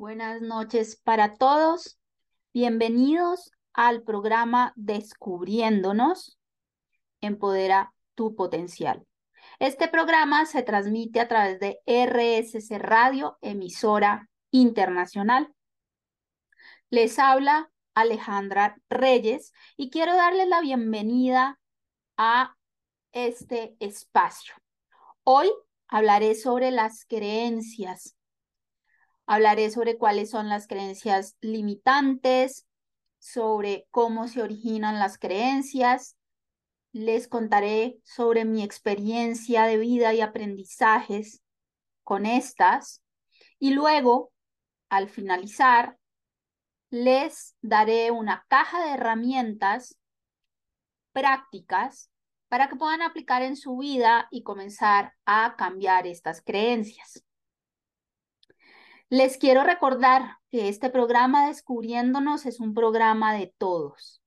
Buenas noches para todos. Bienvenidos al programa Descubriéndonos. Empodera tu potencial. Este programa se transmite a través de RSC Radio, emisora internacional. Les habla Alejandra Reyes y quiero darles la bienvenida a este espacio. Hoy hablaré sobre las creencias. Hablaré sobre cuáles son las creencias limitantes, sobre cómo se originan las creencias. Les contaré sobre mi experiencia de vida y aprendizajes con estas. Y luego, al finalizar, les daré una caja de herramientas prácticas para que puedan aplicar en su vida y comenzar a cambiar estas creencias. Les quiero recordar que este programa Descubriéndonos es un programa de todos.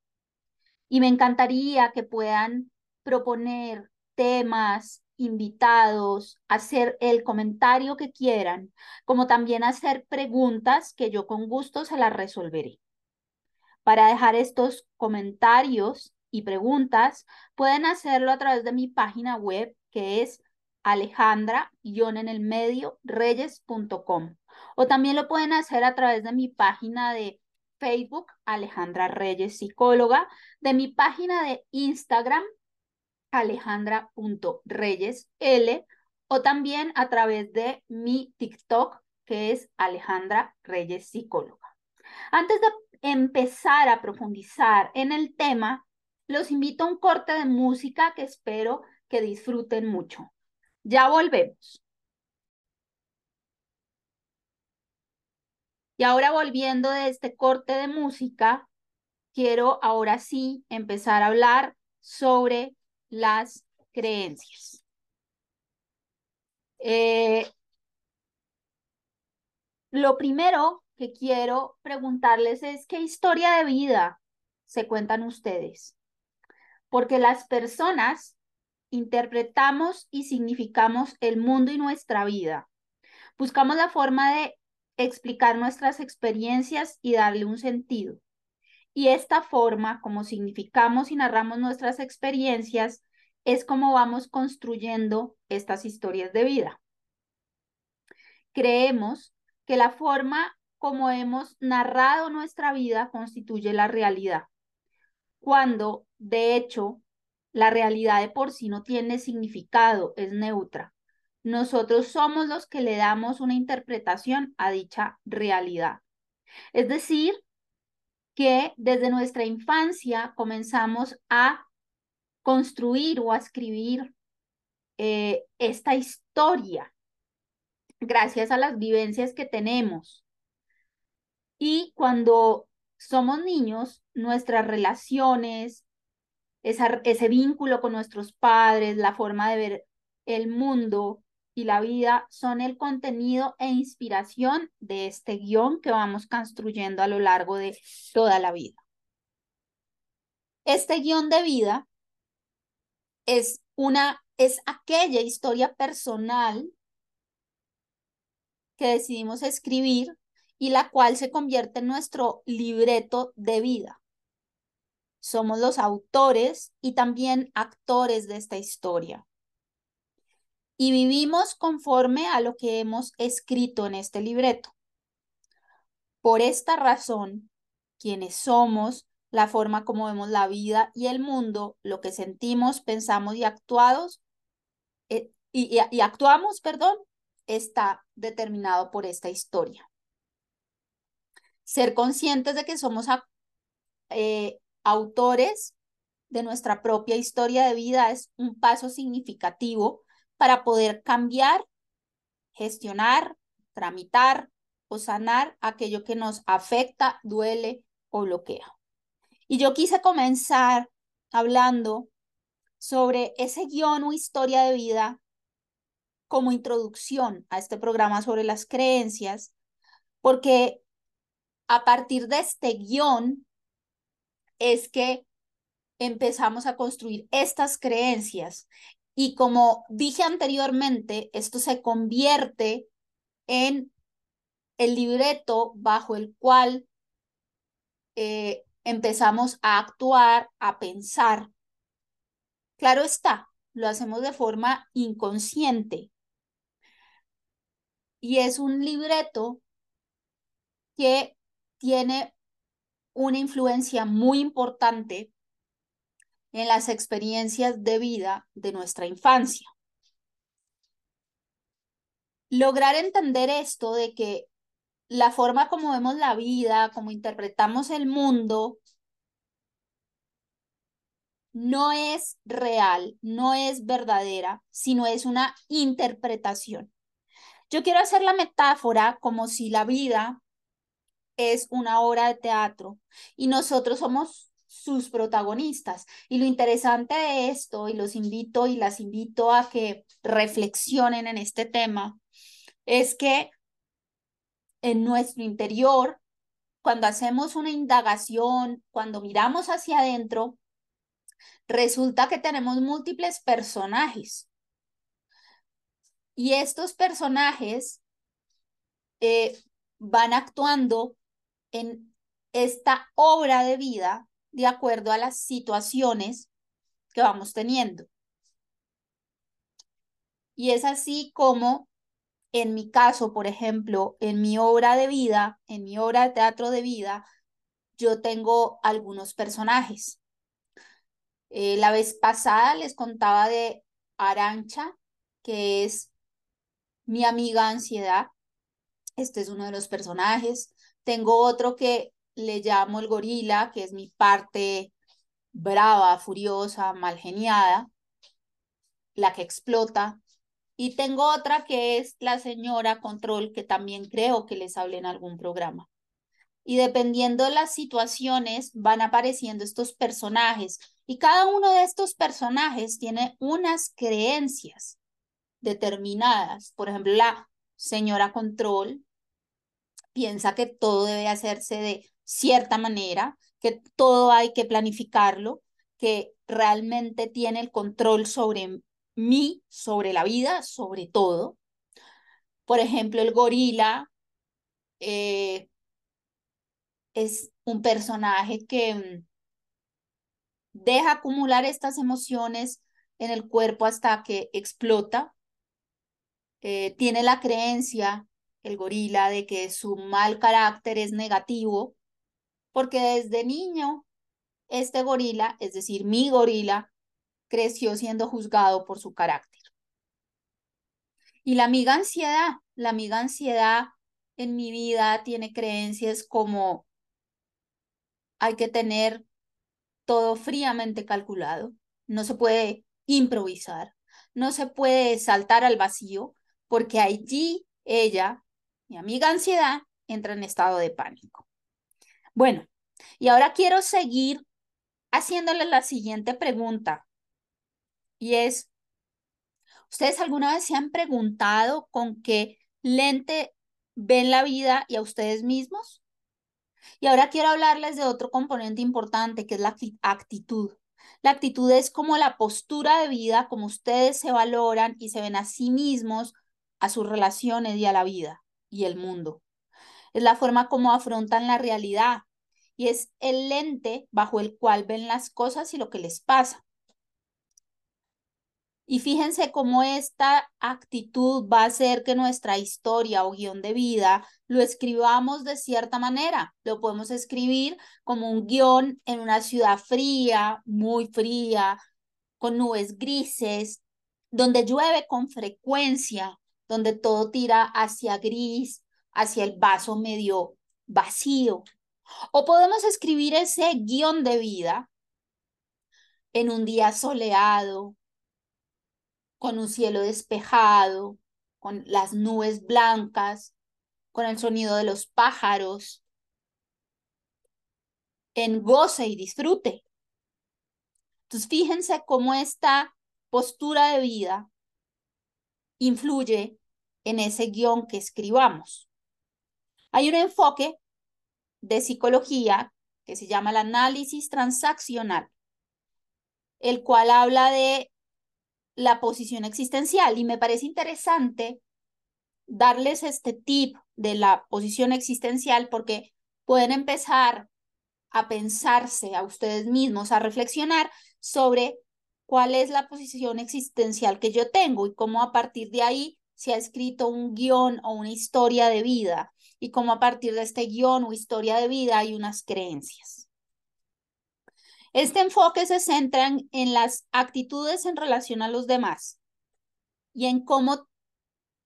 Y me encantaría que puedan proponer temas, invitados, hacer el comentario que quieran, como también hacer preguntas que yo con gusto se las resolveré. Para dejar estos comentarios y preguntas, pueden hacerlo a través de mi página web que es alejandra o también lo pueden hacer a través de mi página de Facebook Alejandra Reyes Psicóloga, de mi página de Instagram alejandra.reyesl o también a través de mi TikTok que es Alejandra Reyes Psicóloga. Antes de empezar a profundizar en el tema, los invito a un corte de música que espero que disfruten mucho. Ya volvemos. Y ahora volviendo de este corte de música, quiero ahora sí empezar a hablar sobre las creencias. Eh, lo primero que quiero preguntarles es qué historia de vida se cuentan ustedes porque las personas interpretamos y significamos el mundo y nuestra vida. Buscamos la forma de explicar nuestras experiencias y darle un sentido. Y esta forma, como significamos y narramos nuestras experiencias, es como vamos construyendo estas historias de vida. Creemos que la forma como hemos narrado nuestra vida constituye la realidad cuando de hecho la realidad de por sí no tiene significado, es neutra. Nosotros somos los que le damos una interpretación a dicha realidad. Es decir, que desde nuestra infancia comenzamos a construir o a escribir eh, esta historia gracias a las vivencias que tenemos. Y cuando somos niños, nuestras relaciones, ese vínculo con nuestros padres, la forma de ver el mundo y la vida son el contenido e inspiración de este guion que vamos construyendo a lo largo de toda la vida. Este guion de vida es una es aquella historia personal que decidimos escribir y la cual se convierte en nuestro libreto de vida. Somos los autores y también actores de esta historia. Y vivimos conforme a lo que hemos escrito en este libreto. Por esta razón, quienes somos, la forma como vemos la vida y el mundo, lo que sentimos, pensamos y actuados, eh, y, actuamos, perdón, está determinado por esta historia ser conscientes de que somos eh, autores de nuestra propia historia de vida es un paso significativo para poder cambiar, gestionar, tramitar o sanar aquello que nos afecta, duele o bloquea. Y yo quise comenzar hablando sobre ese guion o historia de vida como introducción a este programa sobre las creencias, porque a partir de este guion es que empezamos a construir estas creencias. Y como dije anteriormente, esto se convierte en el libreto bajo el cual eh, empezamos a actuar, a pensar. Claro está, lo hacemos de forma inconsciente. Y es un libreto que tiene una influencia muy importante en las experiencias de vida de nuestra infancia. Lograr entender esto de que la forma como vemos la vida, como interpretamos el mundo, no es real, no es verdadera, sino es una interpretación. Yo quiero hacer la metáfora como si la vida es una obra de teatro y nosotros somos sus protagonistas. Y lo interesante de esto, y los invito y las invito a que reflexionen en este tema, es que en nuestro interior, cuando hacemos una indagación, cuando miramos hacia adentro, resulta que tenemos múltiples personajes. Y estos personajes eh, van actuando en esta obra de vida de acuerdo a las situaciones que vamos teniendo. Y es así como en mi caso, por ejemplo, en mi obra de vida, en mi obra de teatro de vida, yo tengo algunos personajes. Eh, la vez pasada les contaba de Arancha, que es mi amiga ansiedad. Este es uno de los personajes. Tengo otro que le llamo el gorila, que es mi parte brava, furiosa, mal geniada, la que explota. Y tengo otra que es la señora control, que también creo que les hablé en algún programa. Y dependiendo de las situaciones, van apareciendo estos personajes. Y cada uno de estos personajes tiene unas creencias determinadas. Por ejemplo, la señora control piensa que todo debe hacerse de cierta manera, que todo hay que planificarlo, que realmente tiene el control sobre mí, sobre la vida, sobre todo. Por ejemplo, el gorila eh, es un personaje que mm, deja acumular estas emociones en el cuerpo hasta que explota. Eh, tiene la creencia, el gorila, de que su mal carácter es negativo, porque desde niño este gorila, es decir, mi gorila, creció siendo juzgado por su carácter. Y la amiga ansiedad, la amiga ansiedad en mi vida tiene creencias como hay que tener todo fríamente calculado, no se puede improvisar, no se puede saltar al vacío, porque allí ella, mi amiga ansiedad, entra en estado de pánico. Bueno, y ahora quiero seguir haciéndole la siguiente pregunta, y es, ¿ustedes alguna vez se han preguntado con qué lente ven la vida y a ustedes mismos? Y ahora quiero hablarles de otro componente importante, que es la actitud. La actitud es como la postura de vida, como ustedes se valoran y se ven a sí mismos, a sus relaciones y a la vida y el mundo. Es la forma como afrontan la realidad y es el lente bajo el cual ven las cosas y lo que les pasa. Y fíjense cómo esta actitud va a hacer que nuestra historia o guion de vida lo escribamos de cierta manera. Lo podemos escribir como un guion en una ciudad fría, muy fría, con nubes grises, donde llueve con frecuencia, donde todo tira hacia gris, hacia el vaso medio vacío. O podemos escribir ese guion de vida en un día soleado, con un cielo despejado, con las nubes blancas, con el sonido de los pájaros, en goce y disfrute. Entonces, fíjense cómo esta postura de vida influye en ese guion que escribamos. Hay un enfoque de psicología que se llama el análisis transaccional, el cual habla de la posición existencial. Y me parece interesante darles este tip de la posición existencial porque pueden empezar a pensarse a ustedes mismos, a reflexionar sobre cuál es la posición existencial que yo tengo y cómo a partir de ahí se ha escrito un guion o una historia de vida y cómo a partir de este guion o historia de vida hay unas creencias. Este enfoque se centra en, las actitudes en relación a los demás y en cómo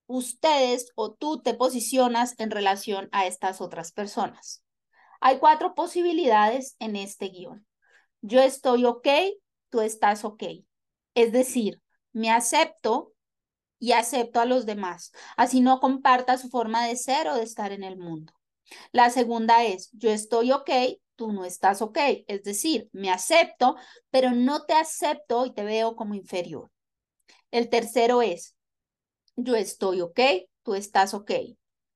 ustedes o tú te posicionas en relación a estas otras personas. Hay cuatro posibilidades en este guion. Yo estoy ok, tú estás ok. Es decir, me acepto y acepto a los demás, así no comparta su forma de ser o de estar en el mundo. La segunda es, yo estoy ok, tú no estás ok. Es decir, me acepto, pero no te acepto y te veo como inferior. El tercero es, yo estoy ok, tú estás ok.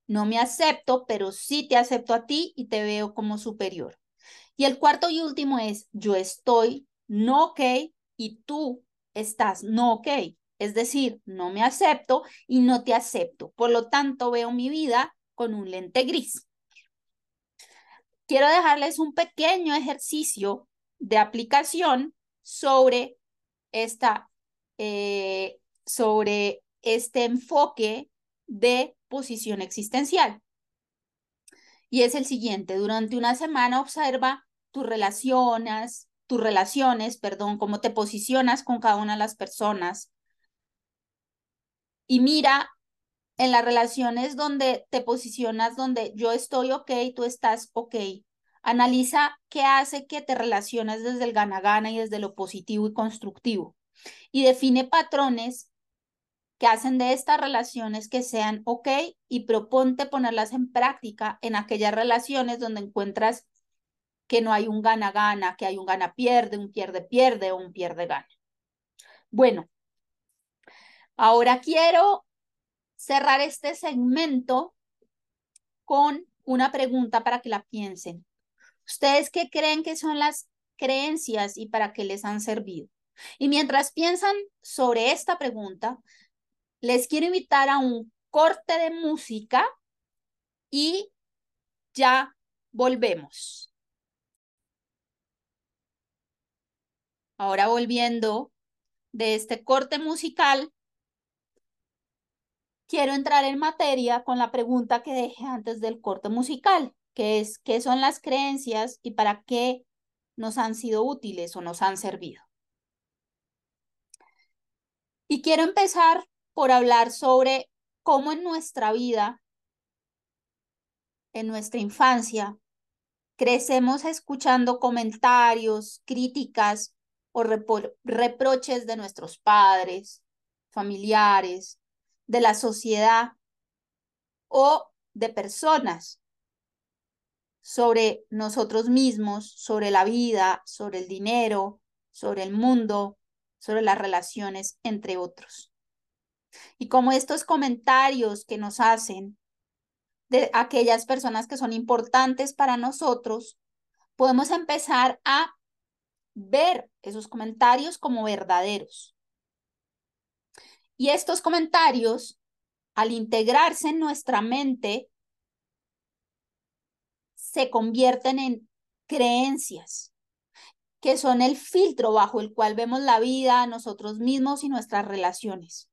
No me acepto, pero sí te acepto a ti y te veo como superior. Y el cuarto y último es, yo estoy no ok y tú estás no ok. Es decir, no me acepto y no te acepto. Por lo tanto, veo mi vida con un lente gris. Quiero dejarles un pequeño ejercicio de aplicación sobre esta, eh, sobre este enfoque de posición existencial. Y es el siguiente, durante una semana observa tus relaciones, tus relaciones, perdón, cómo te posicionas con cada una de las personas. Y mira en las relaciones donde te posicionas, donde yo estoy ok, tú estás ok. Analiza qué hace que te relaciones desde el gana-gana y desde lo positivo y constructivo. Y define patrones que hacen de estas relaciones que sean ok y proponte ponerlas en práctica en aquellas relaciones donde encuentras que no hay un gana-gana, que hay un gana-pierde, un pierde-pierde o un pierde-gana. Bueno, ahora quiero cerrar este segmento con una pregunta para que la piensen. ¿Ustedes qué creen que son las creencias y para qué les han servido? Y mientras piensan sobre esta pregunta, les quiero invitar a un corte de música y ya volvemos. Ahora volviendo de este corte musical, quiero entrar en materia con la pregunta que dejé antes del corte musical, que es qué son las creencias y para qué nos han sido útiles o nos han servido. Y quiero empezar por hablar sobre cómo en nuestra vida, en nuestra infancia, crecemos escuchando comentarios, críticas o reproches de nuestros padres, familiares, de la sociedad o de personas sobre nosotros mismos, sobre la vida, sobre el dinero, sobre el mundo, sobre las relaciones, entre otros. Y como estos comentarios que nos hacen de aquellas personas que son importantes para nosotros, podemos empezar a ver esos comentarios como verdaderos. Y estos comentarios, al integrarse en nuestra mente, se convierten en creencias, que son el filtro bajo el cual vemos la vida, nosotros mismos y nuestras relaciones.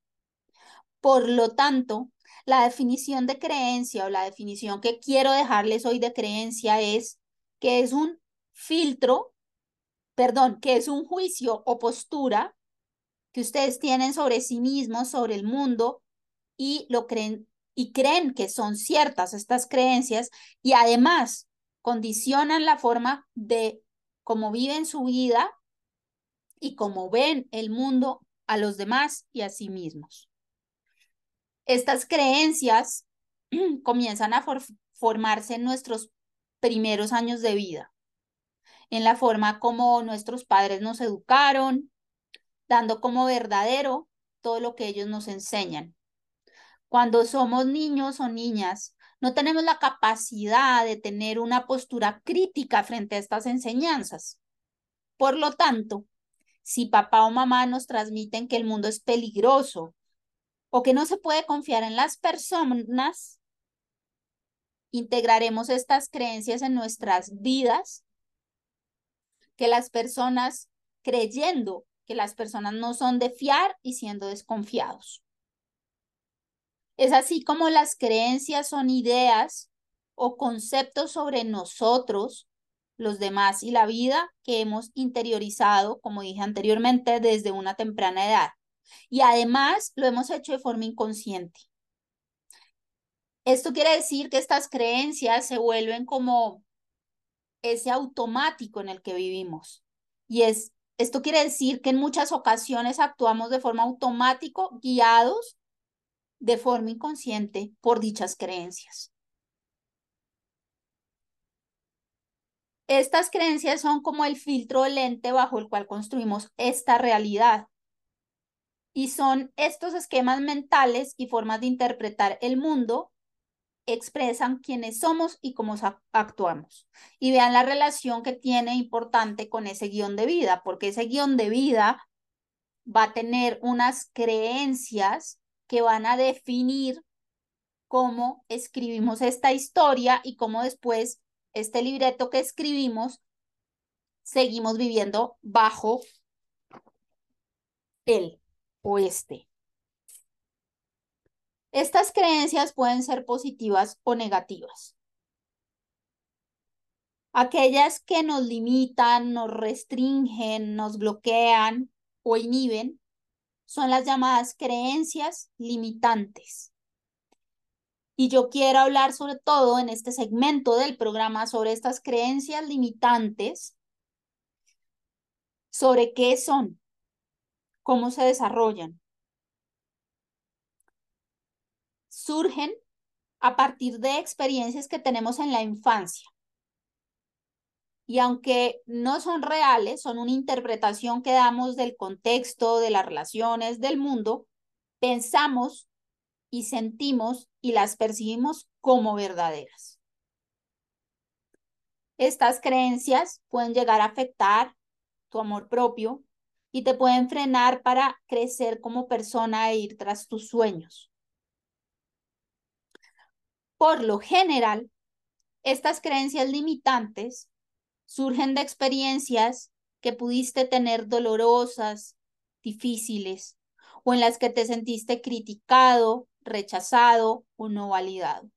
Por lo tanto, la definición de creencia o la definición que quiero dejarles hoy de creencia es que es un filtro, perdón, que es un juicio o postura ustedes tienen sobre sí mismos, sobre el mundo y lo creen y creen que son ciertas estas creencias y además condicionan la forma de cómo viven su vida y cómo ven el mundo a los demás y a sí mismos. Estas creencias comienzan a formarse en nuestros primeros años de vida, en la forma como nuestros padres nos educaron, dando como verdadero todo lo que ellos nos enseñan. Cuando somos niños o niñas, no tenemos la capacidad de tener una postura crítica frente a estas enseñanzas. Por lo tanto, si papá o mamá nos transmiten que el mundo es peligroso, o que no se puede confiar en las personas, integraremos estas creencias en nuestras vidas, que las personas creyendo que las personas no son de fiar y siendo desconfiados. Es así como las creencias son ideas o conceptos sobre nosotros, los demás y la vida que hemos interiorizado, como dije anteriormente, desde una temprana edad. Y además lo hemos hecho de forma inconsciente. Esto quiere decir que estas creencias se vuelven como ese automático en el que vivimos. Y es, esto quiere decir que en muchas ocasiones actuamos de forma automática, guiados de forma inconsciente por dichas creencias. Estas creencias son como el filtro lente bajo el cual construimos esta realidad. Y son estos esquemas mentales y formas de interpretar el mundo expresan quiénes somos y cómo actuamos. Y vean la relación que tiene importante con ese guion de vida, porque ese guion de vida va a tener unas creencias que van a definir cómo escribimos esta historia y cómo después este libreto que escribimos seguimos viviendo bajo el o este. Estas creencias pueden ser positivas o negativas. Aquellas que nos limitan, nos restringen, nos bloquean o inhiben son las llamadas creencias limitantes. Y yo quiero hablar sobre todo en este segmento del programa sobre estas creencias limitantes, sobre qué son, cómo se desarrollan. Surgen a partir de experiencias que tenemos en la infancia y aunque no son reales, son una interpretación que damos del contexto, de las relaciones, del mundo, pensamos y sentimos y las percibimos como verdaderas. Estas creencias pueden llegar a afectar tu amor propio y te pueden frenar para crecer como persona e ir tras tus sueños. Por lo general, estas creencias limitantes surgen de experiencias que pudiste tener dolorosas, difíciles, o en las que te sentiste criticado, rechazado o no validado.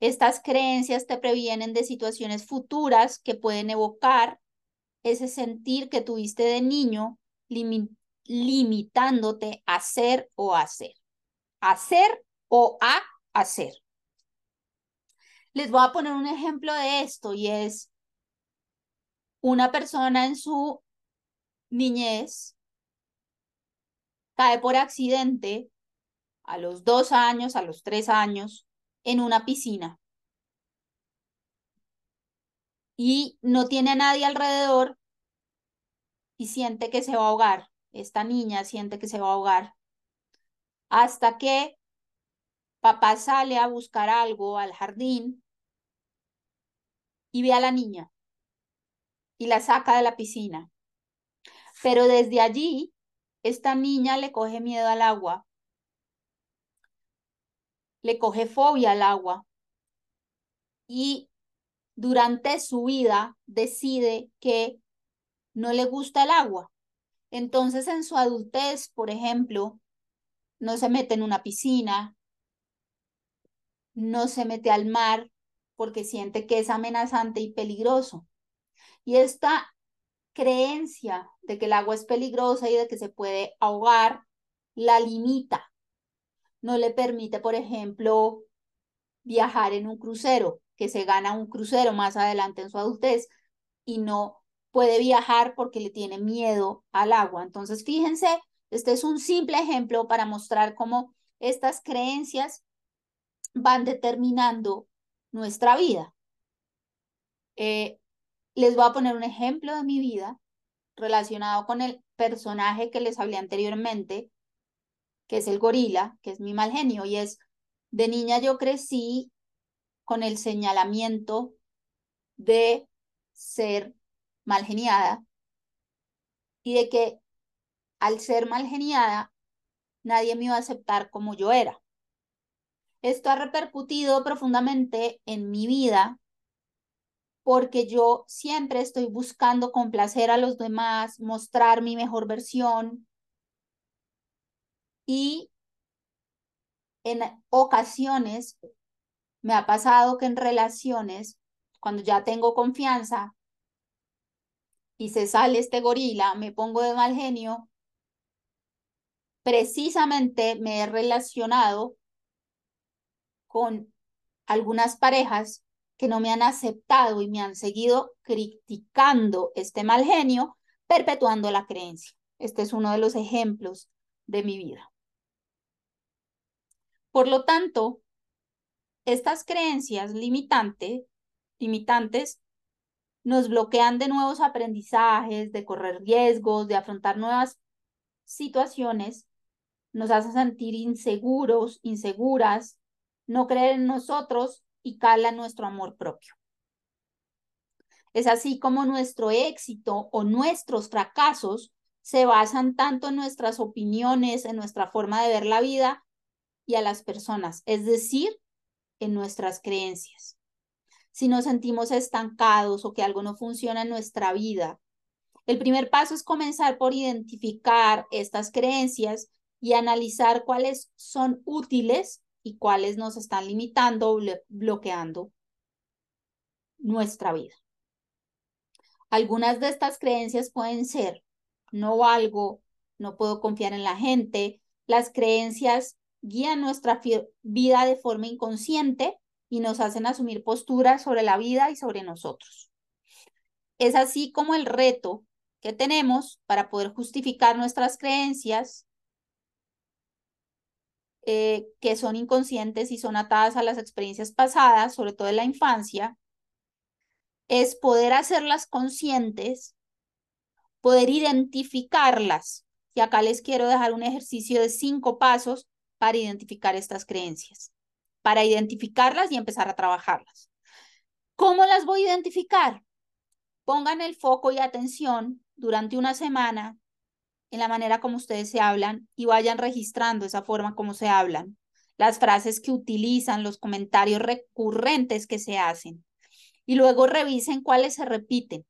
Estas creencias te previenen de situaciones futuras que pueden evocar ese sentir que tuviste de niño limitándote a ser o a hacer. Hacer o a hacer. Les voy a poner un ejemplo de esto y es una persona en su niñez cae por accidente a los dos años, a los tres años, en una piscina y no tiene a nadie alrededor y siente que se va a ahogar. Esta niña siente que se va a ahogar. Hasta que papá sale a buscar algo al jardín y ve a la niña y la saca de la piscina. Pero desde allí, esta niña le coge miedo al agua, le coge fobia al agua y durante su vida decide que no le gusta el agua. Entonces en su adultez, por ejemplo, no se mete en una piscina, no se mete al mar porque siente que es amenazante y peligroso. Y esta creencia de que el agua es peligrosa y de que se puede ahogar, la limita. No le permite, por ejemplo, viajar en un crucero, que se gana un crucero más adelante en su adultez y no puede viajar porque le tiene miedo al agua. Entonces, fíjense, este es un simple ejemplo para mostrar cómo estas creencias van determinando nuestra vida. Eh, les voy a poner un ejemplo de mi vida relacionado con el personaje que les hablé anteriormente, que es el gorila, que es mi mal genio, y es, de niña yo crecí con el señalamiento de ser mal geniada y de que al ser mal geniada nadie me iba a aceptar como yo era. Esto ha repercutido profundamente en mi vida porque yo siempre estoy buscando complacer a los demás, mostrar mi mejor versión. Y en ocasiones me ha pasado que en relaciones, cuando ya tengo confianza y se sale este gorila, me pongo de mal genio, precisamente me he relacionado con algunas parejas que no me han aceptado y me han seguido criticando este mal genio, perpetuando la creencia. Este es uno de los ejemplos de mi vida. Por lo tanto, estas creencias limitantes nos bloquean de nuevos aprendizajes, de correr riesgos, de afrontar nuevas situaciones, nos hacen sentir inseguros, inseguras, no creer en nosotros y cala nuestro amor propio. Es así como nuestro éxito o nuestros fracasos se basan tanto en nuestras opiniones, en nuestra forma de ver la vida y a las personas, es decir, en nuestras creencias. Si nos sentimos estancados o que algo no funciona en nuestra vida, el primer paso es comenzar por identificar estas creencias y analizar cuáles son útiles y cuáles nos están limitando o bloqueando nuestra vida. Algunas de estas creencias pueden ser, no valgo, no puedo confiar en la gente. Las creencias guían nuestra vida de forma inconsciente y nos hacen asumir posturas sobre la vida y sobre nosotros. Es así como el reto que tenemos para poder justificar nuestras creencias eh, que son inconscientes y son atadas a las experiencias pasadas, sobre todo en la infancia, es poder hacerlas conscientes, poder identificarlas. Y acá les quiero dejar un ejercicio de cinco pasos para identificar estas creencias, para identificarlas y empezar a trabajarlas. ¿Cómo las voy a identificar? Pongan el foco y atención durante una semana en la manera como ustedes se hablan y vayan registrando esa forma como se hablan, las frases que utilizan, los comentarios recurrentes que se hacen. Y luego revisen cuáles se repiten,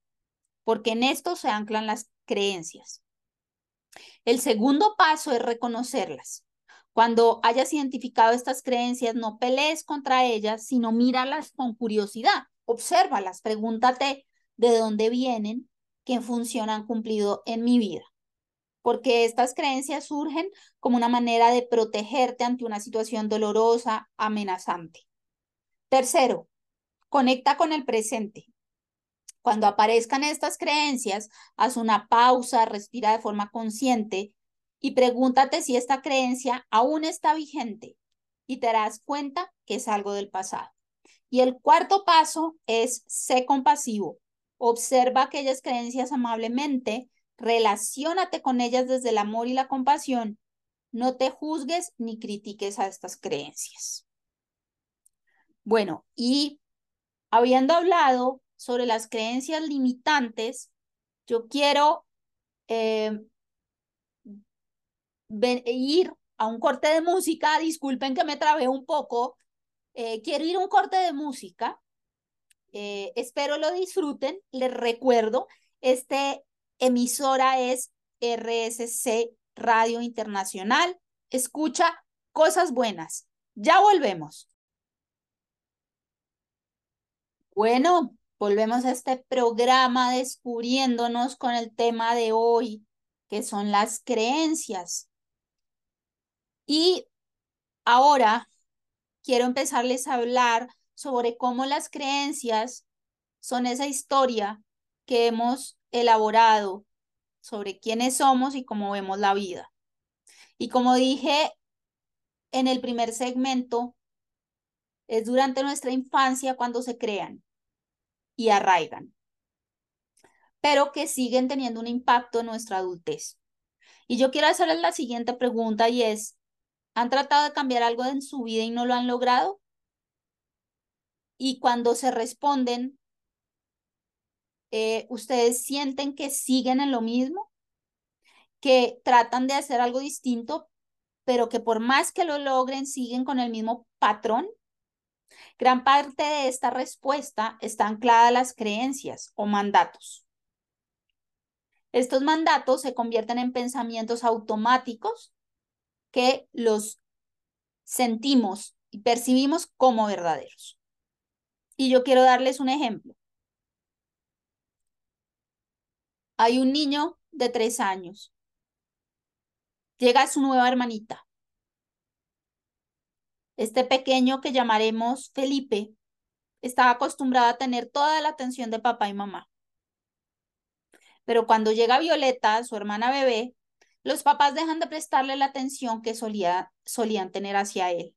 porque en esto se anclan las creencias. El segundo paso es reconocerlas. Cuando hayas identificado estas creencias, no pelees contra ellas, sino míralas con curiosidad, obsérvalas, pregúntate de dónde vienen, qué función han cumplido en mi vida porque estas creencias surgen como una manera de protegerte ante una situación dolorosa, amenazante. Tercero, conecta con el presente. Cuando aparezcan estas creencias, haz una pausa, respira de forma consciente y pregúntate si esta creencia aún está vigente y te darás cuenta que es algo del pasado. Y el cuarto paso es sé compasivo. Observa aquellas creencias amablemente Relaciónate con ellas desde el amor y la compasión. No te juzgues ni critiques a estas creencias. Bueno, y habiendo hablado sobre las creencias limitantes, yo quiero eh, ir a un corte de música. Disculpen que me trabé un poco. Eh, quiero ir a un corte de música. Eh, espero lo disfruten. Les recuerdo, este emisora es RSC Radio Internacional. Escucha cosas buenas. Ya volvemos. Bueno, volvemos a este programa descubriéndonos con el tema de hoy, que son las creencias. Y ahora quiero empezarles a hablar sobre cómo las creencias son esa historia que hemos elaborado sobre quiénes somos y cómo vemos la vida. Y como dije en el primer segmento, es durante nuestra infancia cuando se crean y arraigan, pero que siguen teniendo un impacto en nuestra adultez. Y yo quiero hacerles la siguiente pregunta y es, ¿han tratado de cambiar algo en su vida y no lo han logrado? Y cuando se responden, eh, ¿ustedes sienten que siguen en lo mismo? ¿Que tratan de hacer algo distinto, pero que por más que lo logren, siguen con el mismo patrón? Gran parte de esta respuesta está anclada a las creencias o mandatos. Estos mandatos se convierten en pensamientos automáticos que los sentimos y percibimos como verdaderos. Y yo quiero darles un ejemplo. Hay un niño de tres años. Llega su nueva hermanita. Este pequeño que llamaremos Felipe estaba acostumbrado a tener toda la atención de papá y mamá. Pero cuando llega Violeta, su hermana bebé, los papás dejan de prestarle la atención que solía, solían tener hacia él.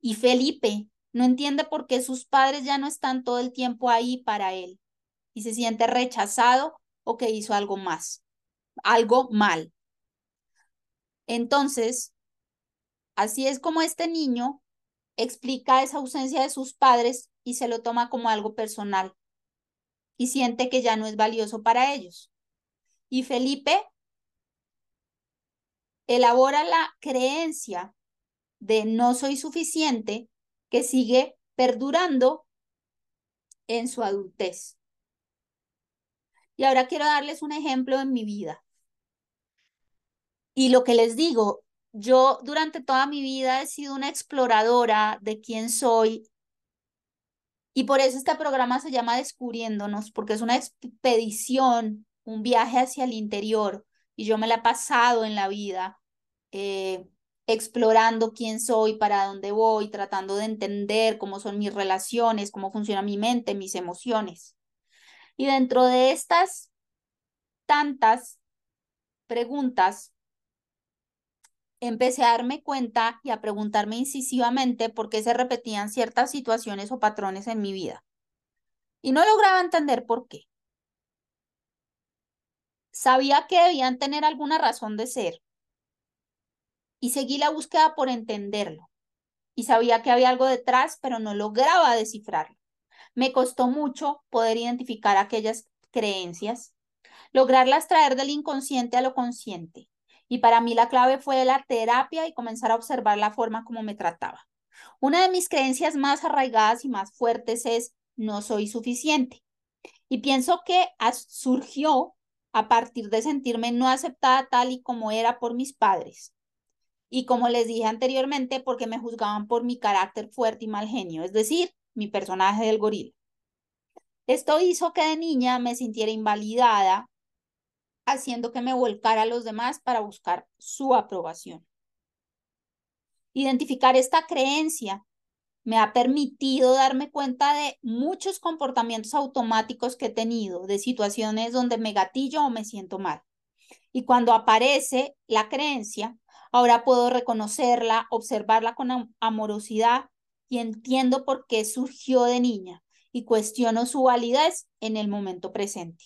Y Felipe no entiende por qué sus padres ya no están todo el tiempo ahí para él y se siente rechazado o que hizo algo más, algo mal. Entonces, así es como este niño explica esa ausencia de sus padres y se lo toma como algo personal y siente que ya no es valioso para ellos. Y Felipe elabora la creencia de no soy suficiente que sigue perdurando en su adultez. Y ahora quiero darles un ejemplo en mi vida. Y lo que les digo, yo durante toda mi vida he sido una exploradora de quién soy. Y por eso este programa se llama Descubriéndonos, porque es una expedición, un viaje hacia el interior. Y yo me la he pasado en la vida eh, explorando quién soy, para dónde voy, tratando de entender cómo son mis relaciones, cómo funciona mi mente, mis emociones. Y dentro de estas tantas preguntas, empecé a darme cuenta y a preguntarme incisivamente por qué se repetían ciertas situaciones o patrones en mi vida. Y no lograba entender por qué. Sabía que debían tener alguna razón de ser, y seguí la búsqueda por entenderlo. Y sabía que había algo detrás, pero no lograba descifrarlo. Me costó mucho poder identificar aquellas creencias, lograrlas traer del inconsciente a lo consciente. Y para mí la clave fue la terapia y comenzar a observar la forma como me trataba. Una de mis creencias más arraigadas y más fuertes es no soy suficiente. Y pienso que surgió a partir de sentirme no aceptada tal y como era por mis padres. Y como les dije anteriormente, porque me juzgaban por mi carácter fuerte y mal genio, es decir, mi personaje del gorila. Esto hizo que de niña me sintiera invalidada, haciendo que me volcara a los demás para buscar su aprobación. Identificar esta creencia me ha permitido darme cuenta de muchos comportamientos automáticos que he tenido, de situaciones donde me gatillo o me siento mal. Y cuando aparece la creencia, Ahora puedo reconocerla, observarla con amorosidad y entiendo por qué surgió de niña y cuestiono su validez en el momento presente.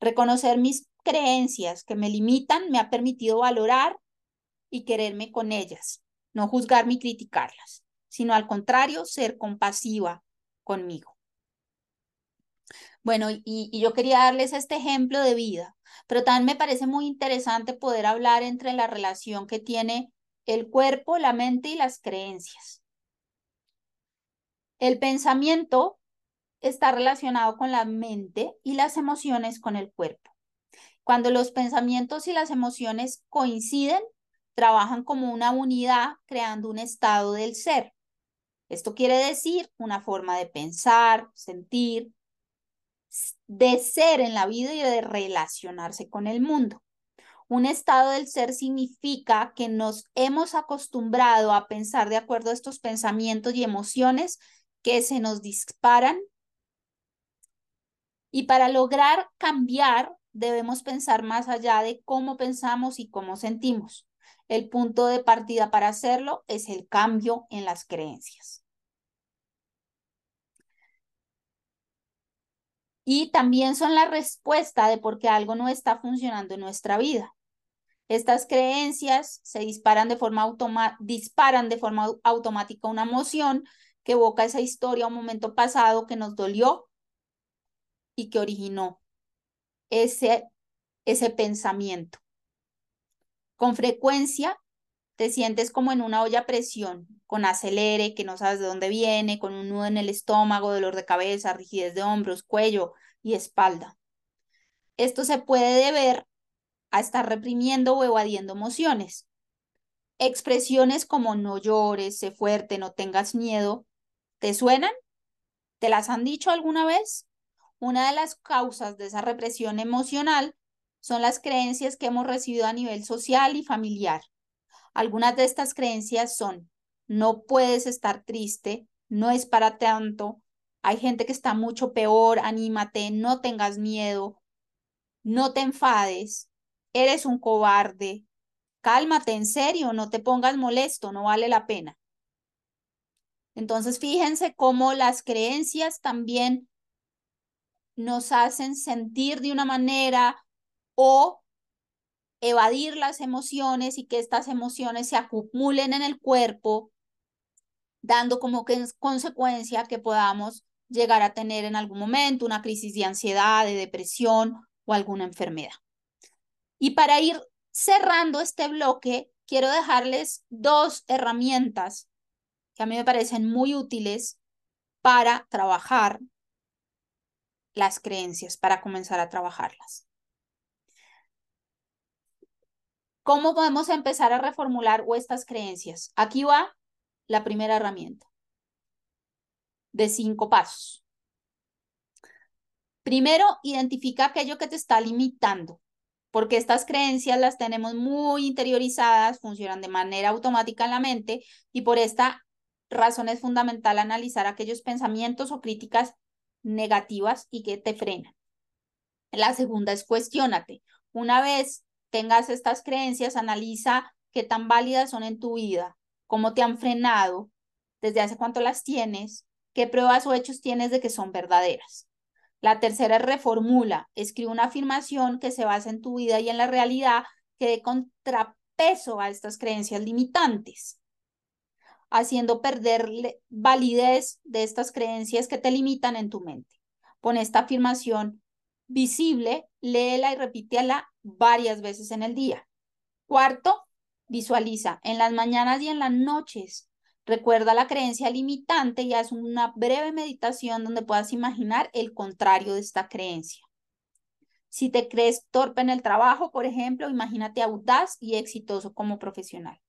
Reconocer mis creencias que me limitan me ha permitido valorar y quererme con ellas, no juzgarme y criticarlas, sino al contrario, ser compasiva conmigo. Bueno, y, y, yo quería darles este ejemplo de vida, pero también me parece muy interesante poder hablar entre la relación que tiene el cuerpo, la mente y las creencias. El pensamiento está relacionado con la mente y las emociones con el cuerpo. Cuando los pensamientos y las emociones coinciden, trabajan como una unidad creando un estado del ser. Esto quiere decir una forma de pensar, sentir, de ser en la vida y de relacionarse con el mundo. Un estado del ser significa que nos hemos acostumbrado a pensar de acuerdo a estos pensamientos y emociones que se nos disparan. Y para lograr cambiar, debemos pensar más allá de cómo pensamos y cómo sentimos. El punto de partida para hacerlo es el cambio en las creencias. y también son la respuesta de por qué algo no está funcionando en nuestra vida. Estas creencias se disparan de forma, disparan de forma automática una emoción que evoca esa historia, un momento pasado que nos dolió y que originó ese, ese pensamiento. Con frecuencia, te sientes como en una olla a presión, con acelere, que no sabes de dónde viene, con un nudo en el estómago, dolor de cabeza, rigidez de hombros, cuello y espalda. Esto se puede deber a estar reprimiendo o evadiendo emociones. Expresiones como no llores, sé fuerte, no tengas miedo, ¿te suenan? ¿Te las han dicho alguna vez? Una de las causas de esa represión emocional son las creencias que hemos recibido a nivel social y familiar. Algunas de estas creencias son, no puedes estar triste, no es para tanto, hay gente que está mucho peor, anímate, no tengas miedo, no te enfades, eres un cobarde, cálmate, en serio, no te pongas molesto, no vale la pena. Entonces, fíjense cómo las creencias también nos hacen sentir de una manera o evadir las emociones y que estas emociones se acumulen en el cuerpo, dando como que consecuencia que podamos llegar a tener en algún momento una crisis de ansiedad, de depresión o alguna enfermedad. Y para ir cerrando este bloque, quiero dejarles dos herramientas que a mí me parecen muy útiles para trabajar las creencias, para comenzar a trabajarlas. ¿Cómo podemos empezar a reformular estas creencias? Aquí va la primera herramienta de cinco pasos. Primero, identifica aquello que te está limitando, porque estas creencias las tenemos muy interiorizadas, funcionan de manera automática en la mente y por esta razón es fundamental analizar aquellos pensamientos o críticas negativas y que te frenan. La segunda es cuestiónate. Una vez tengas estas creencias, analiza qué tan válidas son en tu vida, cómo te han frenado, desde hace cuánto las tienes, qué pruebas o hechos tienes de que son verdaderas. La tercera es reformula, escribe una afirmación que se basa en tu vida y en la realidad que dé contrapeso a estas creencias limitantes haciendo perder validez de estas creencias que te limitan en tu mente. Pon esta afirmación visible, léela y repítela varias veces en el día. Cuarto, visualiza en las mañanas y en las noches. Recuerda la creencia limitante y haz una breve meditación donde puedas imaginar el contrario de esta creencia. Si te crees torpe en el trabajo, por ejemplo, imagínate audaz y exitoso como profesional.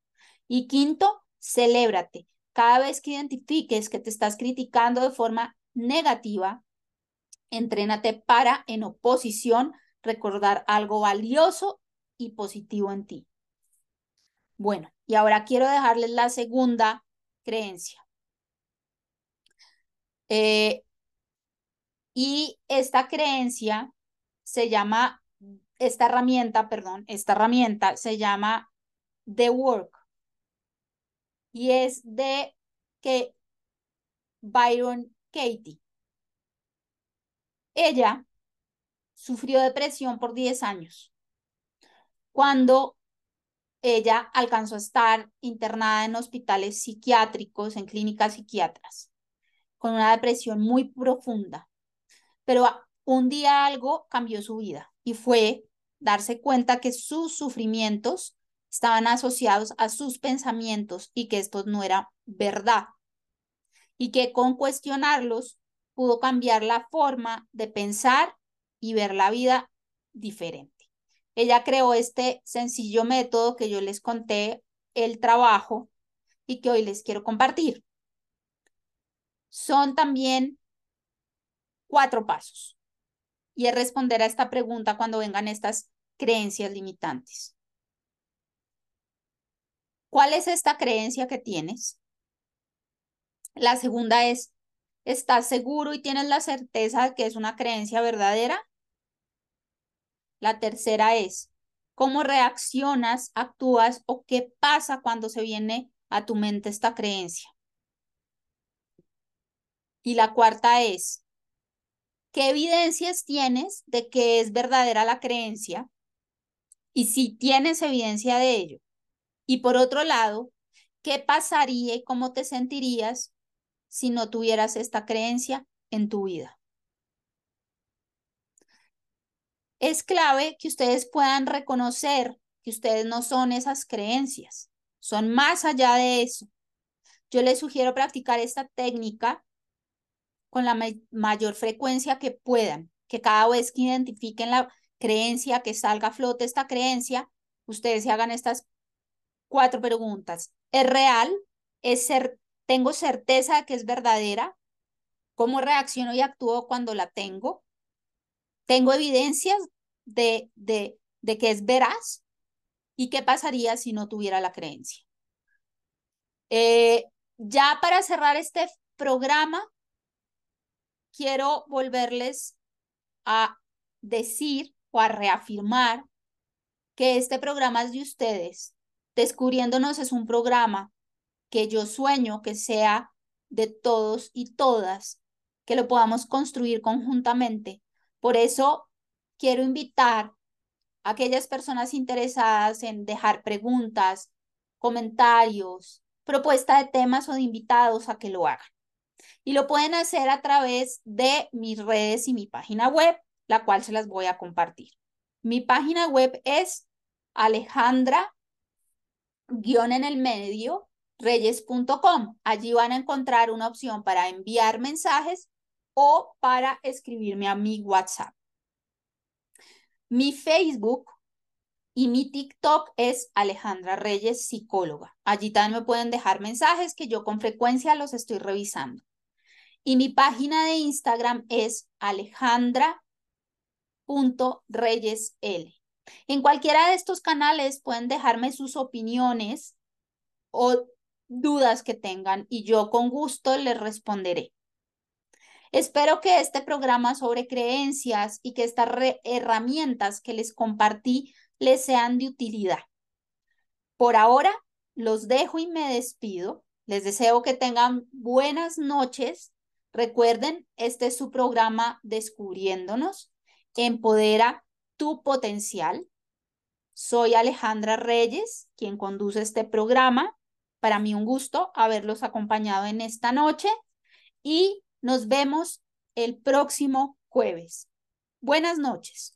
Y quinto, celébrate. Cada vez que identifiques que te estás criticando de forma negativa, entrénate para, en oposición, recordar algo valioso y positivo en ti. Bueno, y ahora quiero dejarles la segunda creencia. Eh, y esta creencia se llama, esta herramienta, perdón, esta herramienta se llama The Work y es de que Byron Katie. Ella sufrió depresión por 10 años. Cuando ella alcanzó a estar internada en hospitales psiquiátricos, en clínicas psiquiatras, con una depresión muy profunda. Pero un día algo cambió su vida y fue darse cuenta que sus sufrimientos estaban asociados a sus pensamientos y que esto no era verdad. Y que con cuestionarlos pudo cambiar la forma de pensar y ver la vida diferente. Ella creó este sencillo método que yo les conté, el trabajo, y que hoy les quiero compartir. Son también cuatro pasos. Y es responder a esta pregunta cuando vengan estas creencias limitantes. ¿Cuál es esta creencia que tienes? La segunda es, ¿estás seguro y tienes la certeza de que es una creencia verdadera? La tercera es, ¿cómo reaccionas, actúas o qué pasa cuando se viene a tu mente esta creencia? Y la cuarta es, ¿qué evidencias tienes de que es verdadera la creencia? Y si tienes evidencia de ello, y por otro lado, ¿qué pasaría y cómo te sentirías si no tuvieras esta creencia en tu vida? Es clave que ustedes puedan reconocer que ustedes no son esas creencias, son más allá de eso. Yo les sugiero practicar esta técnica con la mayor frecuencia que puedan, que cada vez que identifiquen la creencia, que salga a flote esta creencia, ustedes se hagan estas cuatro preguntas. ¿Es real? ¿Es ser, ¿Tengo certeza de que es verdadera? ¿Cómo reacciono y actúo cuando la tengo? ¿Tengo evidencias de, de, de que es veraz? ¿Y qué pasaría si no tuviera la creencia? Eh, ya para cerrar este programa, quiero volverles a decir o a reafirmar que este programa es de ustedes. Descubriéndonos es un programa que yo sueño que sea de todos y todas, que lo podamos construir conjuntamente. Por eso quiero invitar a aquellas personas interesadas en dejar preguntas, comentarios, propuesta de temas o de invitados a que lo hagan. Y lo pueden hacer a través de mis redes y mi página web, la cual se las voy a compartir. Mi página web es alejandra guion en el medio reyes.com. Allí van a encontrar una opción para enviar mensajes o para escribirme a mi WhatsApp. Mi Facebook y mi TikTok es Alejandra Reyes, psicóloga. Allí también me pueden dejar mensajes que yo con frecuencia los estoy revisando. Y mi página de Instagram es alejandra.reyesl. En cualquiera de estos canales pueden dejarme sus opiniones o dudas que tengan y yo con gusto les responderé. Espero que este programa sobre creencias y que estas herramientas que les compartí les sean de utilidad. Por ahora, los dejo y me despido. Les deseo que tengan buenas noches. Recuerden, este es su programa Descubriéndonos. Empodera tu potencial. Soy Alejandra Reyes, quien conduce este programa. Para mí un gusto haberlos acompañado en esta noche y nos vemos el próximo jueves. Buenas noches.